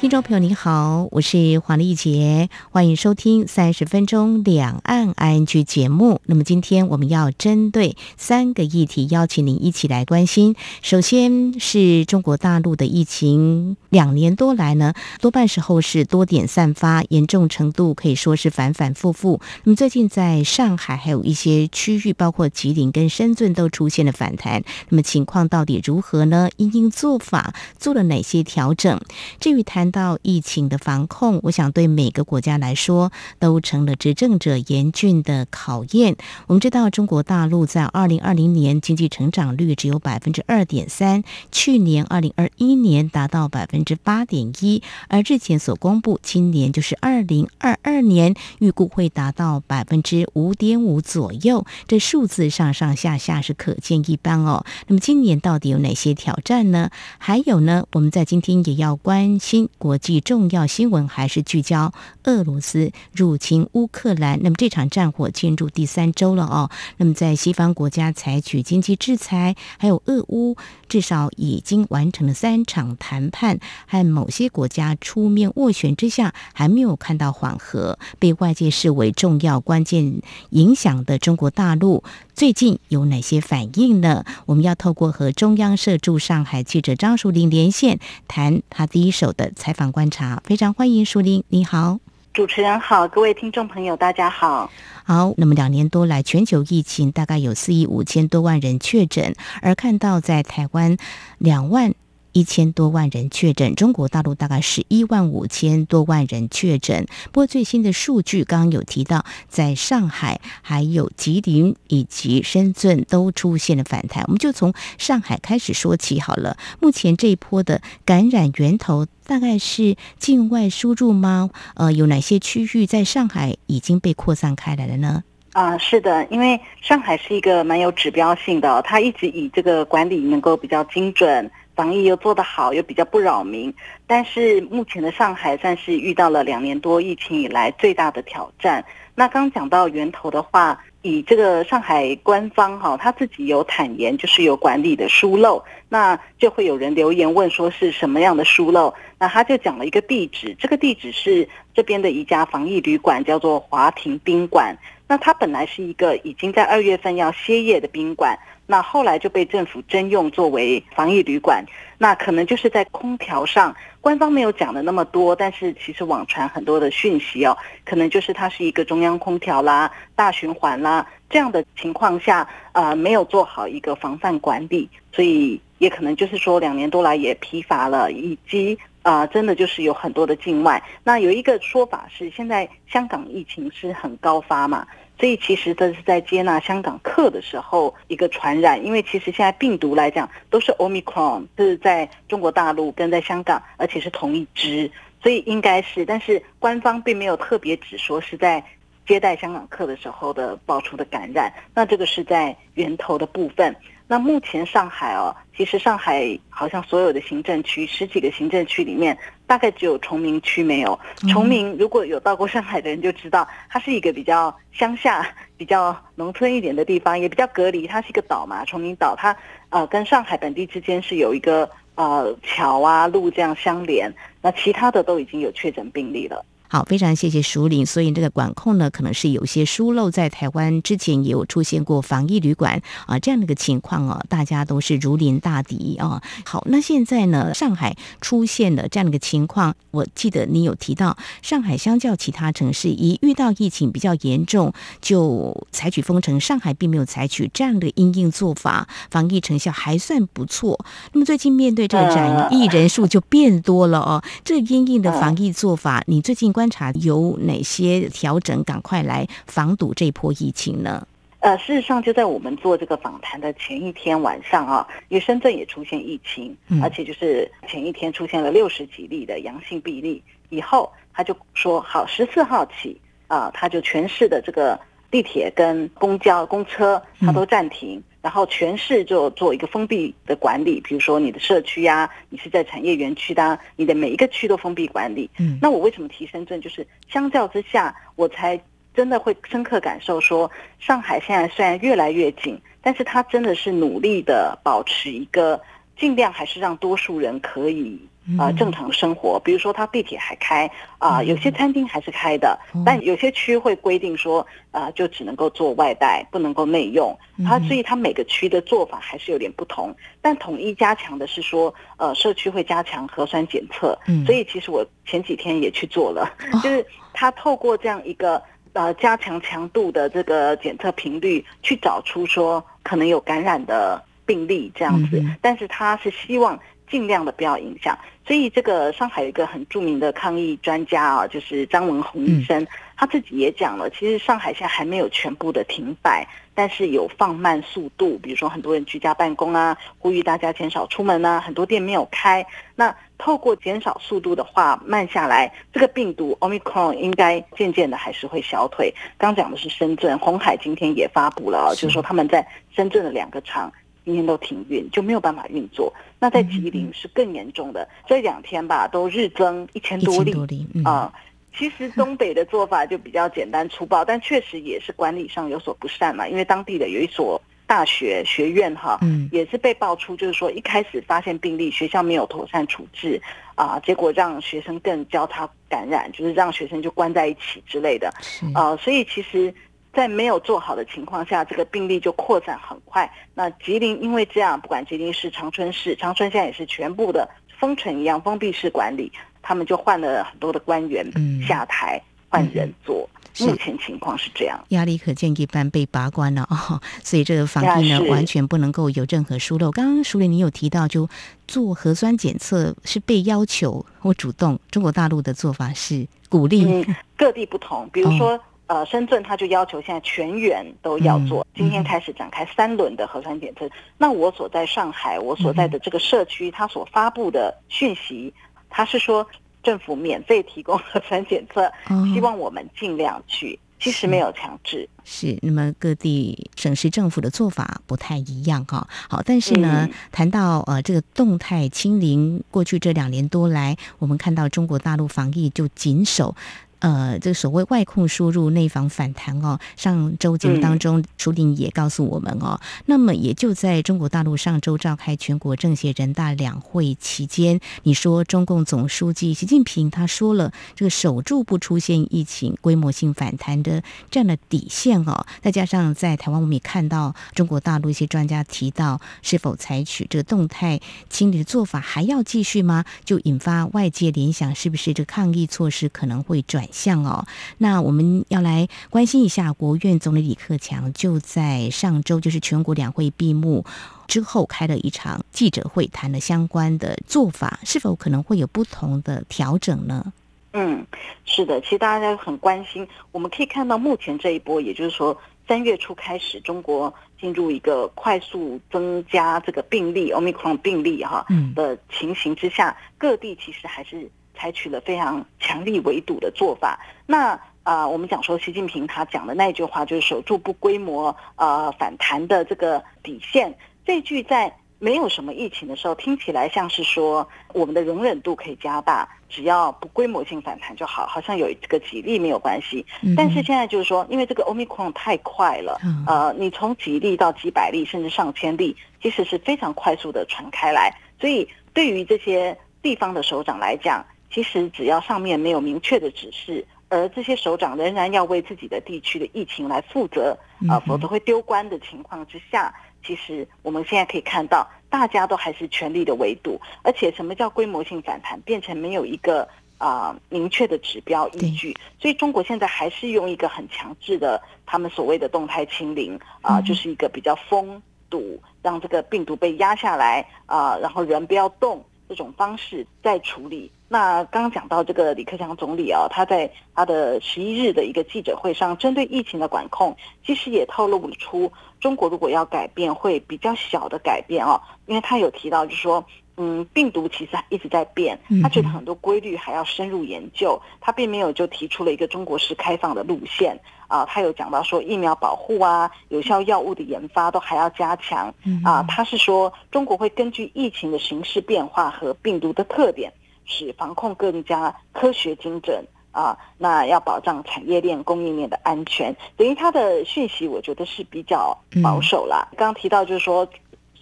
听众朋友，你好，我是黄丽杰，欢迎收听三十分钟两岸 ING 节目。那么今天我们要针对三个议题，邀请您一起来关心。首先是中国大陆的疫情，两年多来呢，多半时候是多点散发，严重程度可以说是反反复复。那么最近在上海还有一些区域，包括吉林跟深圳都出现了反弹。那么情况到底如何呢？因应做法做了哪些调整？至于谈。到疫情的防控，我想对每个国家来说都成了执政者严峻的考验。我们知道，中国大陆在二零二零年经济成长率只有百分之二点三，去年二零二一年达到百分之八点一，而日前所公布今年就是二零二二年预估会达到百分之五点五左右，这数字上上下下是可见一斑哦。那么今年到底有哪些挑战呢？还有呢？我们在今天也要关心。国际重要新闻还是聚焦俄罗斯入侵乌克兰。那么这场战火进入第三周了哦。那么在西方国家采取经济制裁，还有俄乌至少已经完成了三场谈判，和某些国家出面斡旋之下，还没有看到缓和，被外界视为重要关键影响的中国大陆。最近有哪些反应呢？我们要透过和中央社驻上海记者张淑玲连线，谈他第一手的采访观察。非常欢迎淑玲，你好，主持人好，各位听众朋友，大家好。好，那么两年多来，全球疫情大概有四亿五千多万人确诊，而看到在台湾两万。一千多万人确诊，中国大陆大概是一万五千多万人确诊。不过最新的数据刚刚有提到，在上海、还有吉林以及深圳都出现了反弹。我们就从上海开始说起好了。目前这一波的感染源头大概是境外输入吗？呃，有哪些区域在上海已经被扩散开来了呢？啊，是的，因为上海是一个蛮有指标性的，它一直以这个管理能够比较精准。防疫又做得好，又比较不扰民，但是目前的上海算是遇到了两年多疫情以来最大的挑战。那刚讲到源头的话，以这个上海官方哈，他自己有坦言，就是有管理的疏漏，那就会有人留言问说是什么样的疏漏？那他就讲了一个地址，这个地址是这边的一家防疫旅馆，叫做华庭宾馆。那它本来是一个已经在二月份要歇业的宾馆。那后来就被政府征用作为防疫旅馆，那可能就是在空调上，官方没有讲的那么多，但是其实网传很多的讯息哦，可能就是它是一个中央空调啦、大循环啦这样的情况下，呃，没有做好一个防范管理，所以也可能就是说两年多来也疲乏了，以及啊，真的就是有很多的境外。那有一个说法是，现在香港疫情是很高发嘛。所以其实这是在接纳香港客的时候一个传染，因为其实现在病毒来讲都是 Omicron，是在中国大陆跟在香港，而且是同一支，所以应该是，但是官方并没有特别指说是在接待香港客的时候的爆出的感染，那这个是在源头的部分。那目前上海哦，其实上海好像所有的行政区十几个行政区里面，大概只有崇明区没有。崇明如果有到过上海的人就知道，它是一个比较乡下、比较农村一点的地方，也比较隔离。它是一个岛嘛，崇明岛，它呃跟上海本地之间是有一个呃桥啊路这样相连。那其他的都已经有确诊病例了。好，非常谢谢熟林。所以这个管控呢，可能是有些疏漏。在台湾之前也有出现过防疫旅馆啊这样的一个情况啊，大家都是如临大敌啊。好，那现在呢，上海出现了这样的一个情况，我记得你有提到，上海相较其他城市，一遇到疫情比较严重就采取封城，上海并没有采取这样的应应做法，防疫成效还算不错。那么最近面对这个染疫人数就变多了哦，这应应的防疫做法，你最近？观察有哪些调整？赶快来防堵这波疫情呢？呃，事实上就在我们做这个访谈的前一天晚上啊，因为深圳也出现疫情，而且就是前一天出现了六十几例的阳性病例，以后他就说好，十四号起啊，他就全市的这个地铁跟公交公车他都暂停。然后全市就做一个封闭的管理，比如说你的社区呀，你是在产业园区的，你的每一个区都封闭管理。嗯，那我为什么提深圳？就是相较之下，我才真的会深刻感受说，上海现在虽然越来越紧，但是它真的是努力的保持一个尽量还是让多数人可以。啊，正常生活，比如说它地铁还开啊，有些餐厅还是开的，但有些区会规定说，啊，就只能够做外带，不能够内用。它所以它每个区的做法还是有点不同，但统一加强的是说，呃，社区会加强核酸检测。所以其实我前几天也去做了，就是它透过这样一个呃加强强度的这个检测频率，去找出说可能有感染的病例这样子，但是他是希望。尽量的不要影响，所以这个上海有一个很著名的抗疫专家啊，就是张文宏医生，他自己也讲了，其实上海现在还没有全部的停摆，但是有放慢速度，比如说很多人居家办公啊，呼吁大家减少出门啊，很多店没有开，那透过减少速度的话，慢下来，这个病毒 Omicron 应该渐渐的还是会消退。刚讲的是深圳，红海今天也发布了，就是说他们在深圳的两个厂。今天都停运，就没有办法运作。那在吉林是更严重的，这两天吧都日增一千多例啊。其实东北的做法就比较简单粗暴，但确实也是管理上有所不善嘛。因为当地的有一所大学学院哈，也是被爆出，就是说一开始发现病例，学校没有妥善处置啊，结果让学生更交叉感染，就是让学生就关在一起之类的啊。所以其实。在没有做好的情况下，这个病例就扩散很快。那吉林因为这样，不管吉林市、长春市，长春现在也是全部的封城一样，封闭式管理，他们就换了很多的官员下台，换人做。目前情况是这样，压力可见一般被拔关了哦，所以这个防疫呢，完全不能够有任何疏漏。刚刚淑玲你有提到，就做核酸检测是被要求或主动，中国大陆的做法是鼓励，各地不同，比如说。呃，深圳他就要求现在全员都要做，今天开始展开三轮的核酸检测。那我所在上海，我所在的这个社区，他所发布的讯息，他是说政府免费提供 核酸检测，希望我们尽量去，其实没有强制。是，那么各地省市政府的做法不太一样哈。好，但是呢，谈到呃这个动态清零，过去这两年多来，我们看到中国大陆防疫就谨守。呃，这个所谓外控输入、内防反弹哦，上周节目当中，楚鼎也告诉我们哦，那么也就在中国大陆上周召开全国政协人大两会期间，你说中共总书记习近平他说了，这个守住不出现疫情规模性反弹的这样的底线哦，再加上在台湾我们也看到中国大陆一些专家提到，是否采取这个动态清理的做法还要继续吗？就引发外界联想，是不是这抗疫措施可能会转？像哦，那我们要来关心一下，国务院总理李克强就在上周，就是全国两会闭幕之后，开了一场记者会，谈了相关的做法，是否可能会有不同的调整呢？嗯，是的，其实大家很关心。我们可以看到，目前这一波，也就是说三月初开始，中国进入一个快速增加这个病例 （omicron 病例）哈的情形之下，各地其实还是。采取了非常强力围堵的做法。那啊，我们讲说，习近平他讲的那句话就是守住不规模呃反弹的这个底线。这句在没有什么疫情的时候，听起来像是说我们的容忍度可以加大，只要不规模性反弹就好，好像有这个几例没有关系。但是现在就是说，因为这个 omicron 太快了，呃，你从几例到几百例，甚至上千例，其实是非常快速的传开来。所以对于这些地方的首长来讲，其实只要上面没有明确的指示，而这些首长仍然要为自己的地区的疫情来负责，啊，否则会丢官的情况之下，其实我们现在可以看到，大家都还是全力的围堵，而且什么叫规模性反弹，变成没有一个啊明确的指标依据，所以中国现在还是用一个很强制的他们所谓的动态清零啊，就是一个比较封堵，让这个病毒被压下来啊，然后人不要动这种方式在处理。那刚刚讲到这个李克强总理啊，他在他的十一日的一个记者会上，针对疫情的管控，其实也透露出中国如果要改变，会比较小的改变啊，因为他有提到，就是说嗯，病毒其实一直在变，他觉得很多规律还要深入研究，他并没有就提出了一个中国式开放的路线啊。他有讲到说疫苗保护啊，有效药物的研发都还要加强啊。他是说中国会根据疫情的形势变化和病毒的特点，使防控更加科学精准啊。那要保障产业链供应链的安全，等于他的讯息，我觉得是比较保守啦。刚刚提到就是说。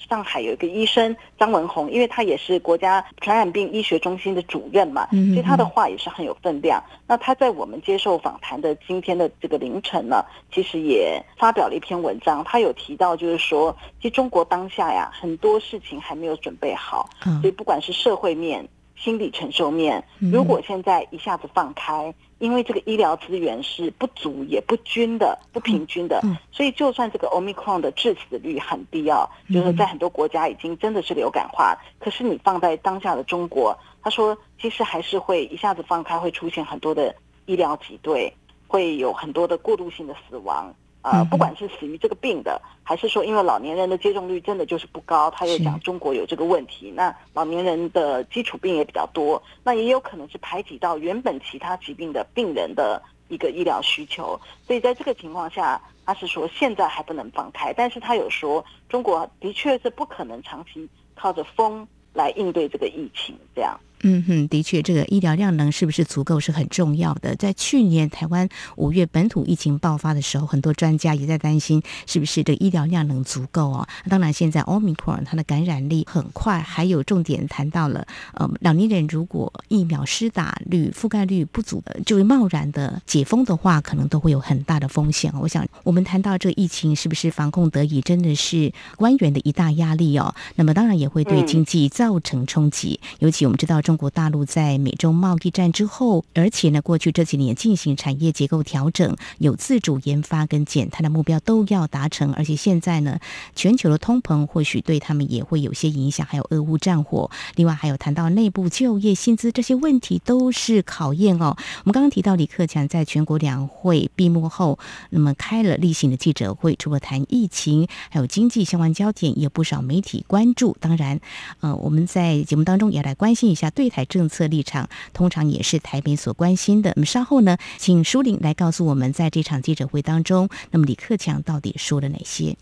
上海有一个医生张文宏，因为他也是国家传染病医学中心的主任嘛，所以他的话也是很有分量。那他在我们接受访谈的今天的这个凌晨呢，其实也发表了一篇文章，他有提到就是说，其实中国当下呀很多事情还没有准备好，所以不管是社会面。心理承受面，如果现在一下子放开，因为这个医疗资源是不足也不均的、不平均的，所以就算这个 omicron 的致死率很低啊，就是在很多国家已经真的是流感化，可是你放在当下的中国，他说其实还是会一下子放开，会出现很多的医疗挤兑，会有很多的过渡性的死亡。呃，不管是死于这个病的，还是说因为老年人的接种率真的就是不高，他又讲中国有这个问题，那老年人的基础病也比较多，那也有可能是排挤到原本其他疾病的病人的一个医疗需求，所以在这个情况下，他是说现在还不能放开，但是他有说中国的确是不可能长期靠着风来应对这个疫情这样。嗯哼，的确，这个医疗量能是不是足够是很重要的。在去年台湾五月本土疫情爆发的时候，很多专家也在担心是不是这医疗量能足够哦。当然，现在奥密克戎它的感染力很快，还有重点谈到了，呃，老年人如果疫苗施打率覆盖率不足，就会贸然的解封的话，可能都会有很大的风险。我想，我们谈到这个疫情是不是防控得以，真的是官员的一大压力哦。那么，当然也会对经济造成冲击，尤其我们知道。中国大陆在美中贸易战之后，而且呢，过去这几年进行产业结构调整，有自主研发跟减碳的目标都要达成，而且现在呢，全球的通膨或许对他们也会有些影响，还有俄乌战火，另外还有谈到内部就业薪资这些问题都是考验哦。我们刚刚提到李克强在全国两会闭幕后，那么开了例行的记者会，除了谈疫情，还有经济相关焦点，也有不少媒体关注。当然，呃，我们在节目当中也来关心一下。对台政策立场，通常也是台北所关心的。那么稍后呢，请舒玲来告诉我们，在这场记者会当中，那么李克强到底说了哪些？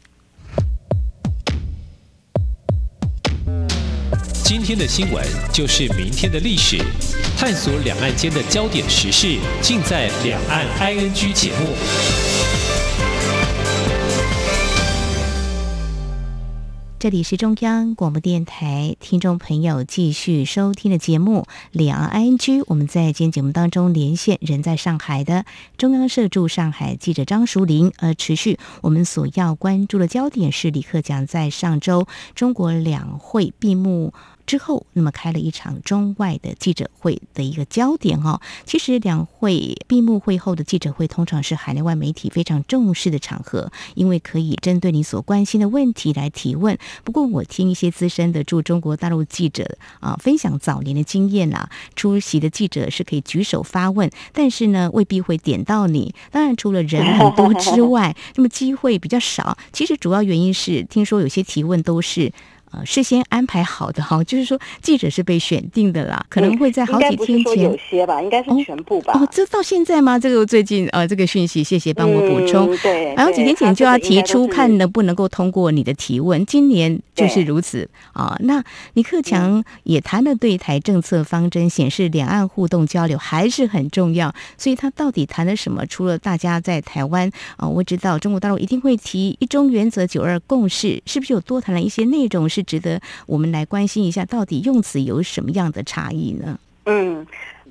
今天的新闻就是明天的历史，探索两岸间的焦点时事，尽在《两岸 ING》节目。这里是中央广播电台听众朋友继续收听的节目《两岸 I N G》。我们在今天节目当中连线人在上海的中央社驻上海记者张淑玲。而持续我们所要关注的焦点是李克强在上周中国两会闭幕。之后，那么开了一场中外的记者会的一个焦点哦。其实两会闭幕会后的记者会，通常是海内外媒体非常重视的场合，因为可以针对你所关心的问题来提问。不过，我听一些资深的驻中国大陆记者啊分享早年的经验啦，出席的记者是可以举手发问，但是呢未必会点到你。当然，除了人很多之外，那么机会比较少。其实主要原因是，听说有些提问都是。呃，事先安排好的哈，就是说记者是被选定的啦，可能会在好几天前。有些吧，应该是全部吧。哦，这到现在吗？这个最近呃，这个讯息，谢谢帮我补充。对，然后几天前就要提出，看能不能够通过你的提问。今年就是如此啊。那李克强也谈了对台政策方针，显示两岸互动交流还是很重要。所以他到底谈了什么？除了大家在台湾啊，我知道中国大陆一定会提一中原则、九二共识，是不是有多谈了一些内容？是值得我们来关心一下，到底用词有什么样的差异呢？嗯，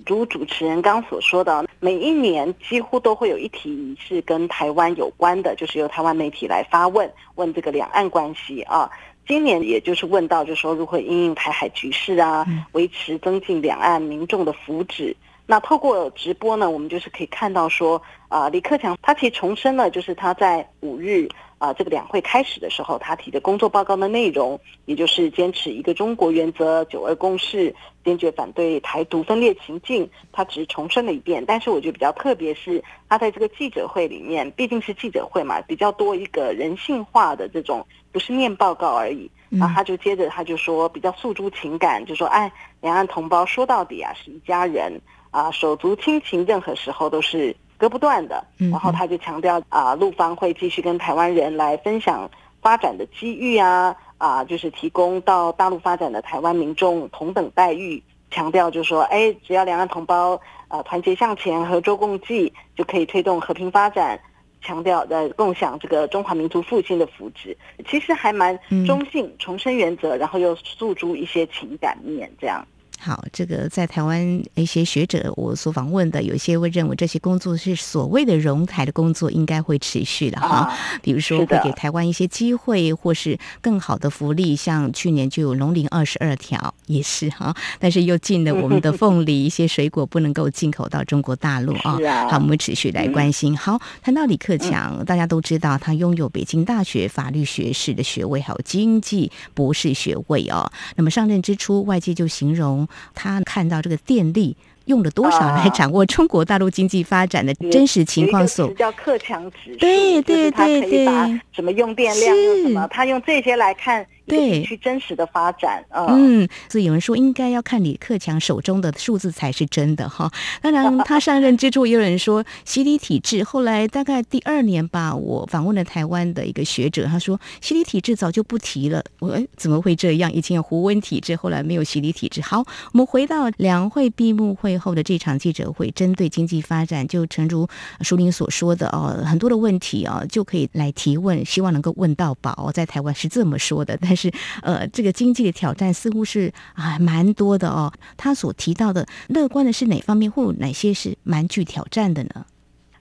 如主持人刚所说的，每一年几乎都会有一题是跟台湾有关的，就是由台湾媒体来发问，问这个两岸关系啊。今年也就是问到，就说如何应应台海局势啊，维持增进两岸民众的福祉。那透过直播呢，我们就是可以看到说，啊，李克强他其实重申了，就是他在五日。啊，这个两会开始的时候，他提的工作报告的内容，也就是坚持一个中国原则、九二共识，坚决反对台独分裂情境，他只是重申了一遍。但是我觉得比较特别是，他在这个记者会里面，毕竟是记者会嘛，比较多一个人性化的这种，不是念报告而已。然后他就接着他就说比较诉诸情感，就说哎，两岸同胞说到底啊是一家人啊，手足亲情任何时候都是割不断的。然后他就强调啊，陆方会继续跟台湾人来分享发展的机遇啊啊，就是提供到大陆发展的台湾民众同等待遇。强调就是说，哎，只要两岸同胞呃团结向前，合作共济，就可以推动和平发展。强调呃共享这个中华民族复兴的福祉，其实还蛮中性，重申原则，然后又诉诸一些情感面这样。好，这个在台湾一些学者，我所访问的，有些会认为这些工作是所谓的融台的工作，应该会持续的哈。比如说，会给台湾一些机会，或是更好的福利，像去年就有农林二十二条，也是哈。但是又禁了我们的凤梨，一些水果不能够进口到中国大陆啊。好，我们持续来关心。好，谈到李克强，大家都知道他拥有北京大学法律学士的学位，还有经济博士学位哦。那么上任之初，外界就形容。他看到这个电力。用了多少来掌握中国大陆经济发展的真实情况？所叫克强指数，对对对对，什么用电量用什么，他用这些来看对去真实的发展。嗯，所以有人说应该要看李克强手中的数字才是真的哈。当然，他上任之初也有人说 洗礼体制，后来大概第二年吧，我访问了台湾的一个学者，他说洗礼体制早就不提了。我哎，怎么会这样？以前有胡温体制，后来没有洗礼体制。好，我们回到两会闭幕会。后的这场记者会，针对经济发展，就诚如舒林所说的哦，很多的问题啊，就可以来提问，希望能够问到宝。在台湾是这么说的，但是呃，这个经济的挑战似乎是啊蛮多的哦。他所提到的乐观的是哪方面，或哪些是蛮具挑战的呢？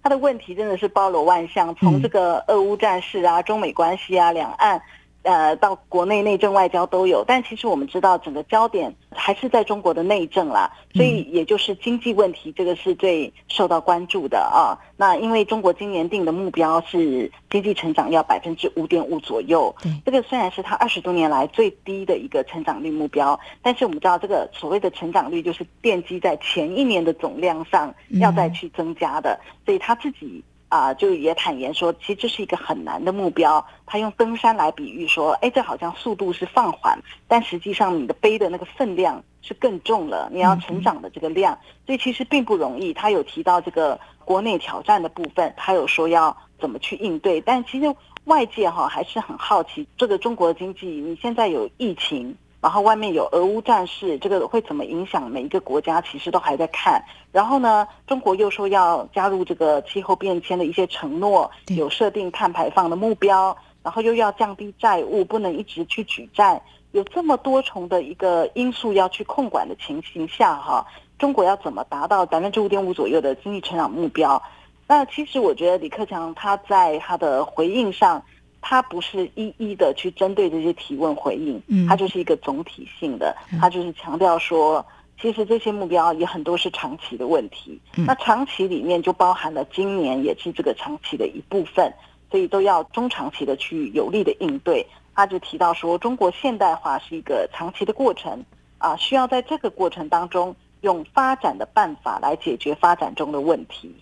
他的问题真的是包罗万象，从这个俄乌战事啊、中美关系啊、两岸。呃，到国内内政外交都有，但其实我们知道，整个焦点还是在中国的内政啦，所以也就是经济问题，这个是最受到关注的啊。那因为中国今年定的目标是经济成长要百分之五点五左右，这个虽然是它二十多年来最低的一个成长率目标，但是我们知道，这个所谓的成长率就是奠基在前一年的总量上要再去增加的，所以他自己。啊，就也坦言说，其实这是一个很难的目标。他用登山来比喻说，哎，这好像速度是放缓，但实际上你的背的那个分量是更重了，你要成长的这个量，所以其实并不容易。他有提到这个国内挑战的部分，他有说要怎么去应对，但其实外界哈还是很好奇，这个中国经济，你现在有疫情。然后外面有俄乌战事，这个会怎么影响每一个国家？其实都还在看。然后呢，中国又说要加入这个气候变迁的一些承诺，有设定碳排放的目标，然后又要降低债务，不能一直去举债，有这么多重的一个因素要去控管的情形下，哈，中国要怎么达到百分之五点五左右的经济成长目标？那其实我觉得李克强他在他的回应上。他不是一一的去针对这些提问回应，他就是一个总体性的，他就是强调说，其实这些目标也很多是长期的问题，那长期里面就包含了今年也是这个长期的一部分，所以都要中长期的去有力的应对。他就提到说，中国现代化是一个长期的过程，啊，需要在这个过程当中用发展的办法来解决发展中的问题，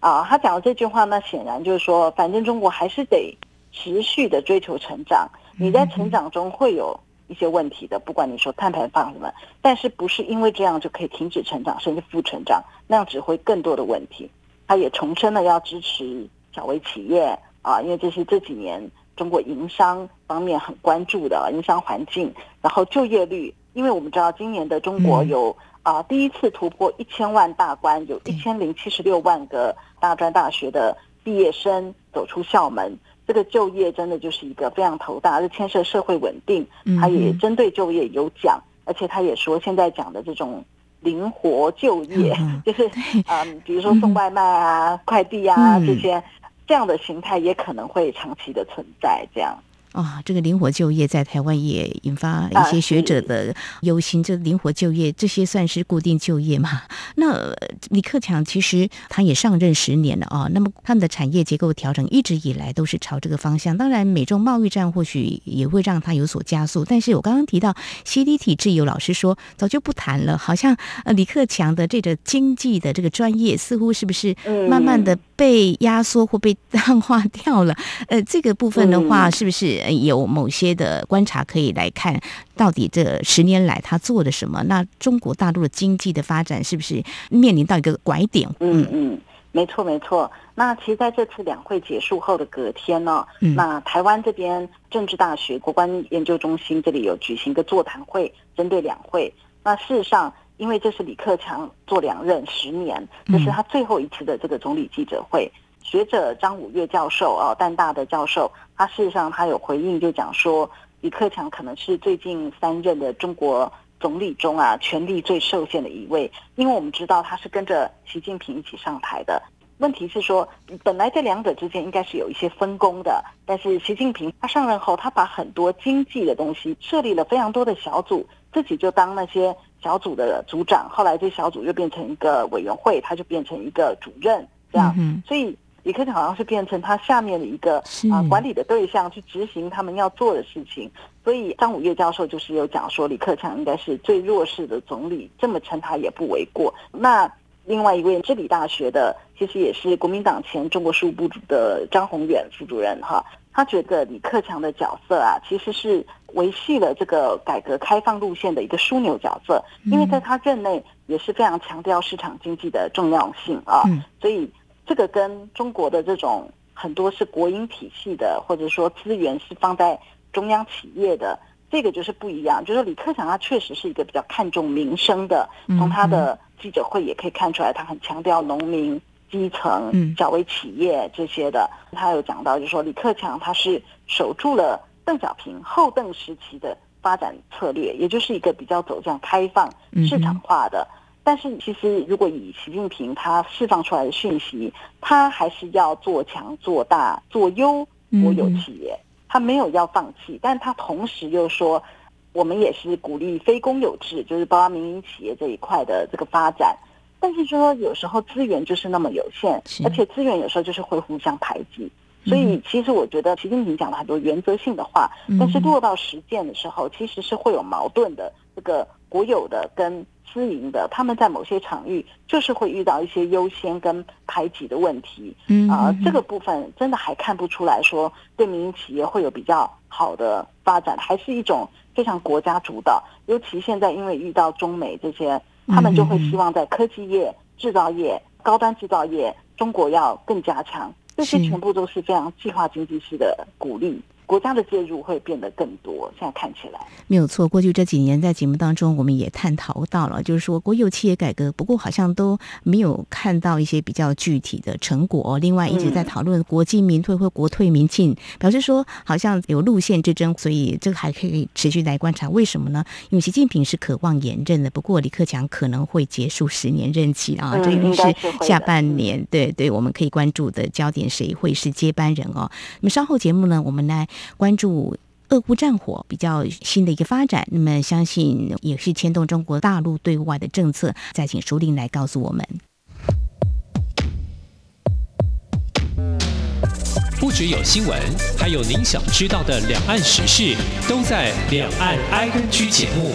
啊，他讲的这句话呢，显然就是说，反正中国还是得。持续的追求成长，你在成长中会有一些问题的，不管你说碳排放什么，但是不是因为这样就可以停止成长，甚至负成长，那样只会更多的问题。他也重申了要支持小微企业啊，因为这是这几年中国营商方面很关注的营商环境，然后就业率，因为我们知道今年的中国有啊第一次突破一千万大关，有一千零七十六万个大专大学的毕业生走出校门。这个就业真的就是一个非常头大，是牵涉社会稳定。他也针对就业有讲，而且他也说，现在讲的这种灵活就业，就是嗯，比如说送外卖啊、快递啊这些，这样的形态也可能会长期的存在。这样。啊，这个灵活就业在台湾也引发一些学者的忧心。这灵活就业这些算是固定就业嘛？那李克强其实他也上任十年了啊。那么他们的产业结构调整一直以来都是朝这个方向。当然，美中贸易战或许也会让他有所加速。但是我刚刚提到 C D 体制，有老师说早就不谈了。好像呃李克强的这个经济的这个专业似乎是不是慢慢的被压缩或被淡化掉了？呃，这个部分的话，是不是？有某些的观察可以来看，到底这十年来他做了什么？那中国大陆的经济的发展是不是面临到一个拐点？嗯嗯，没错没错。那其实在这次两会结束后的隔天呢，那台湾这边政治大学国关研究中心这里有举行一个座谈会，针对两会。那事实上，因为这是李克强做两任十年，这是他最后一次的这个总理记者会。学者张五岳教授啊，淡大的教授，他事实上他有回应，就讲说李克强可能是最近三任的中国总理中啊，权力最受限的一位，因为我们知道他是跟着习近平一起上台的。问题是说，本来这两者之间应该是有一些分工的，但是习近平他上任后，他把很多经济的东西设立了非常多的小组，自己就当那些小组的组长，后来这小组又变成一个委员会，他就变成一个主任，这样，所以李克强好像是变成他下面的一个啊管理的对象，去执行他们要做的事情。所以张五岳教授就是有讲说，李克强应该是最弱势的总理，这么称他也不为过。那。另外一位治理大学的，其实也是国民党前中国事务部主的张宏远副主任哈，他觉得李克强的角色啊，其实是维系了这个改革开放路线的一个枢纽角色，因为在他任内也是非常强调市场经济的重要性啊，所以这个跟中国的这种很多是国营体系的，或者说资源是放在中央企业的。这个就是不一样，就是李克强他确实是一个比较看重民生的，从他的记者会也可以看出来，他很强调农民、基层、小微企业这些的。他有讲到，就是说李克强他是守住了邓小平后邓时期的发展策略，也就是一个比较走向开放市场化的。但是其实如果以习近平他释放出来的讯息，他还是要做强、做大、做优国有企业。他没有要放弃，但他同时又说，我们也是鼓励非公有制，就是包括民营企业这一块的这个发展。但是说有时候资源就是那么有限，而且资源有时候就是会互相排挤。所以其实我觉得习近平讲了很多原则性的话，但是落到实践的时候，其实是会有矛盾的。这个国有的跟私营的，他们在某些场域就是会遇到一些优先跟排挤的问题，啊，这个部分真的还看不出来说对民营企业会有比较好的发展，还是一种非常国家主导。尤其现在因为遇到中美这些，他们就会希望在科技业、制造业、高端制造业，中国要更加强，这些全部都是非常计划经济式的鼓励。国家的介入会变得更多，现在看起来没有错。过去这几年在节目当中，我们也探讨到了，就是说国有企业改革，不过好像都没有看到一些比较具体的成果。另外一直在讨论国进民退或国退民进，表示说好像有路线之争，所以这个还可以持续来观察。为什么呢？因为习近平是渴望延任的，不过李克强可能会结束十年任期啊，这应该是下半年。对对，我们可以关注的焦点，谁会是接班人哦？那么稍后节目呢，我们来。关注俄乌战火比较新的一个发展，那么相信也是牵动中国大陆对外的政策。再请舒林来告诉我们。不只有新闻，还有您想知道的两岸时事，都在《两岸 I N G》节目。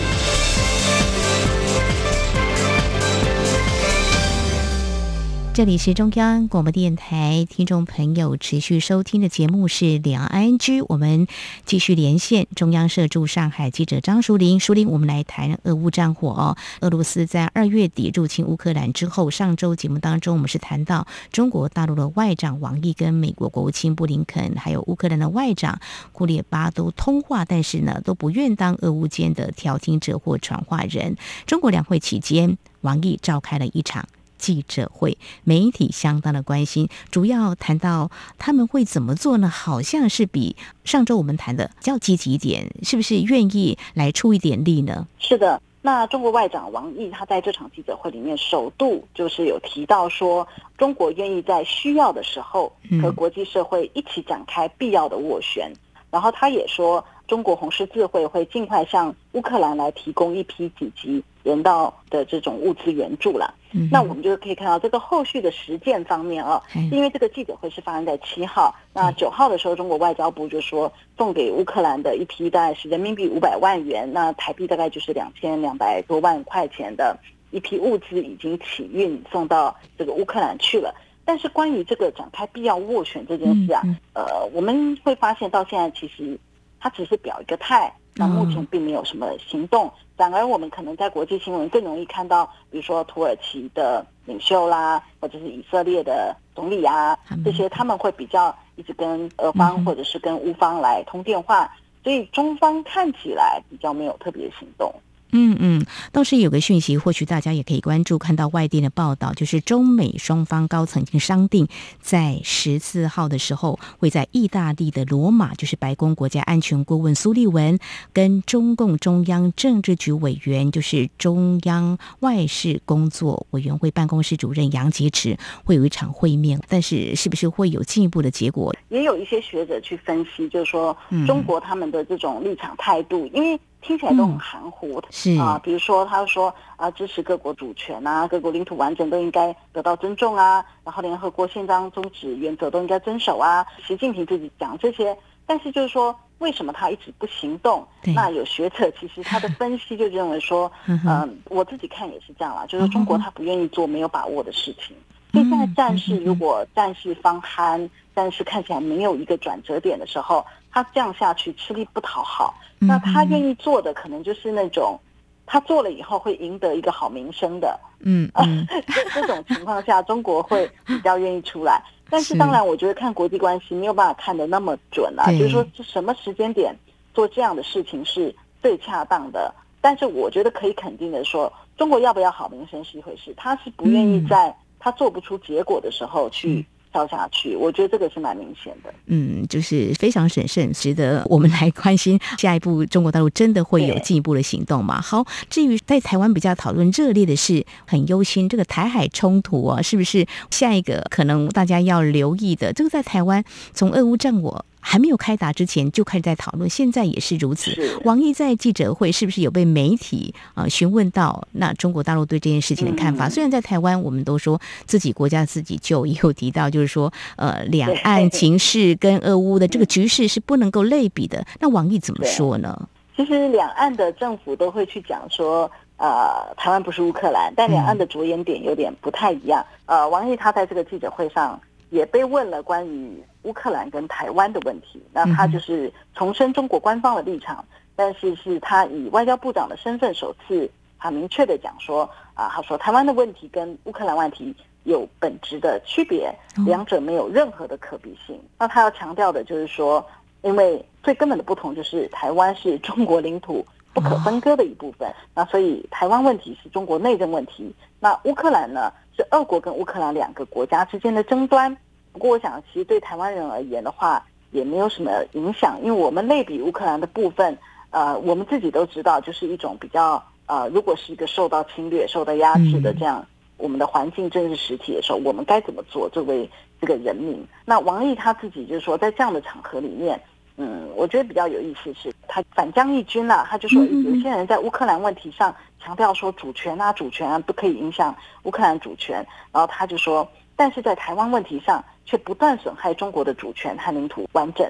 这里是中央广播电台，听众朋友持续收听的节目是两岸 I G，我们继续连线中央社驻上海记者张淑玲。淑玲，我们来谈俄乌战火哦。俄罗斯在二月底入侵乌克兰之后，上周节目当中我们是谈到中国大陆的外长王毅跟美国国务卿布林肯，还有乌克兰的外长库列巴都通话，但是呢都不愿当俄乌间的调停者或传话人。中国两会期间，王毅召开了一场。记者会，媒体相当的关心，主要谈到他们会怎么做呢？好像是比上周我们谈的较积极一点，是不是愿意来出一点力呢？是的，那中国外长王毅他在这场记者会里面首度就是有提到说，中国愿意在需要的时候和国际社会一起展开必要的斡旋，然后他也说，中国红十字会会尽快向乌克兰来提供一批紧急。人道的这种物资援助了，那我们就可以看到这个后续的实践方面啊，因为这个记者会是发生在七号，那九号的时候，中国外交部就说送给乌克兰的一批大概是人民币五百万元，那台币大概就是两千两百多万块钱的一批物资已经起运送到这个乌克兰去了。但是关于这个展开必要斡旋这件事啊，呃，我们会发现到现在其实他只是表一个态，那目前并没有什么行动。反而我们可能在国际新闻更容易看到，比如说土耳其的领袖啦，或者是以色列的总理啊，这些他们会比较一直跟俄方或者是跟乌方来通电话，所以中方看起来比较没有特别行动。嗯。嗯，倒是有个讯息，或许大家也可以关注。看到外电的报道，就是中美双方高层已经商定，在十四号的时候，会在意大利的罗马，就是白宫国家安全顾问苏利文跟中共中央政治局委员，就是中央外事工作委员会办公室主任杨洁篪，会有一场会面。但是，是不是会有进一步的结果？也有一些学者去分析，就是说中国他们的这种立场态度，因为。听起来都很含糊，是啊，比如说他说啊，支持各国主权啊，各国领土完整都应该得到尊重啊，然后联合国宪章宗旨原则都应该遵守啊。习近平自己讲这些，但是就是说，为什么他一直不行动？那有学者其实他的分析就认为说，嗯，我自己看也是这样啦，就是中国他不愿意做没有把握的事情。所以现在战事如果战事方酣，但是看起来没有一个转折点的时候，他这样下去吃力不讨好。那他愿意做的可能就是那种，他做了以后会赢得一个好名声的，嗯嗯，这这种情况下，中国会比较愿意出来。但是当然，我觉得看国际关系没有办法看得那么准啊，就是说什么时间点做这样的事情是最恰当的。但是我觉得可以肯定的说，中国要不要好名声是一回事，他是不愿意在他做不出结果的时候去。跳下去，我觉得这个是蛮明显的。嗯，就是非常审慎，值得我们来关心。下一步，中国大陆真的会有进一步的行动吗？好，至于在台湾比较讨论热烈的是，很忧心这个台海冲突啊，是不是下一个可能大家要留意的？这个在台湾从俄乌战我。还没有开打之前就开始在讨论，现在也是如此。王毅在记者会是不是有被媒体啊询问到那中国大陆对这件事情的看法？虽然在台湾我们都说自己国家自己救，也有提到就是说呃两岸情势跟俄乌的这个局势是不能够类比的。那王毅怎么说呢？其实两岸的政府都会去讲说，呃，台湾不是乌克兰，但两岸的着眼点有点不太一样。呃，王毅他在这个记者会上。也被问了关于乌克兰跟台湾的问题，那他就是重申中国官方的立场，但是是他以外交部长的身份首次很明确的讲说啊，他说台湾的问题跟乌克兰问题有本质的区别，两者没有任何的可比性。那他要强调的就是说，因为最根本的不同就是台湾是中国领土不可分割的一部分，那所以台湾问题是中国内政问题，那乌克兰呢是俄国跟乌克兰两个国家之间的争端。不过，我想，其实对台湾人而言的话，也没有什么影响，因为我们类比乌克兰的部分，呃，我们自己都知道，就是一种比较呃，如果是一个受到侵略、受到压制的这样我们的环境政治实体的时候，我们该怎么做？作为这个人民，那王毅他自己就是说，在这样的场合里面，嗯，我觉得比较有意思是，他反将一军了，他就说有些人在乌克兰问题上强调说主权啊、主权啊不可以影响乌克兰主权，然后他就说，但是在台湾问题上。却不断损害中国的主权和领土完整。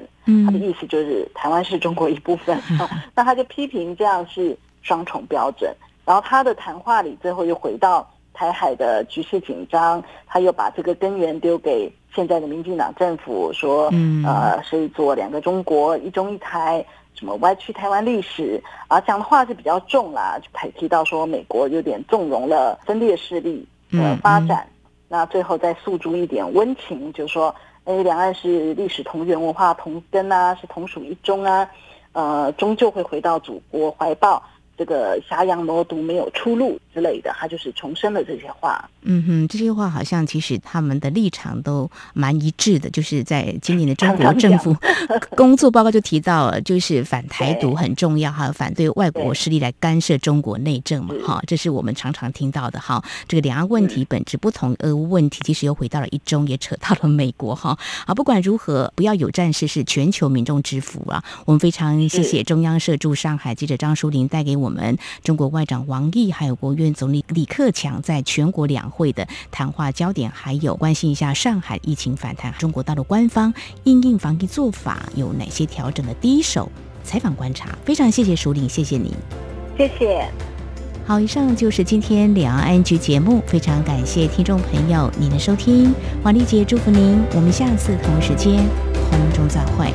他的意思就是台湾是中国一部分。那他就批评这样是双重标准。然后他的谈话里最后又回到台海的局势紧张，他又把这个根源丢给现在的民进党政府，说呃是做两个中国、一中一台，什么歪曲台湾历史啊，讲的话是比较重啦，就还提到说美国有点纵容了分裂势力的发展。那最后再诉诸一点温情，就是说，哎，两岸是历史同源、文化同根啊，是同属一中啊，呃，终究会回到祖国怀抱。这个杀羊谋独没有出路之类的，他就是重申了这些话。嗯哼，这些话好像其实他们的立场都蛮一致的，就是在今年的中国政府 工作报告就提到，就是反台独很重要，还有反对外国势力来干涉中国内政嘛。哈，这是我们常常听到的。哈，这个两岸问题本质不同，俄乌问题其实又回到了一中，也扯到了美国。哈，啊，不管如何，不要有战事是全球民众之福啊。我们非常谢谢中央社驻上海记者张淑玲带给我。我们中国外长王毅还有国务院总理李克强在全国两会的谈话焦点，还有关心一下上海疫情反弹，中国大陆官方应应防疫做法有哪些调整的第一手采访观察。非常谢谢署领，谢谢你，谢谢。好，以上就是今天两岸局节目，非常感谢听众朋友您的收听，王丽姐祝福您，我们下次同一时间空中再会。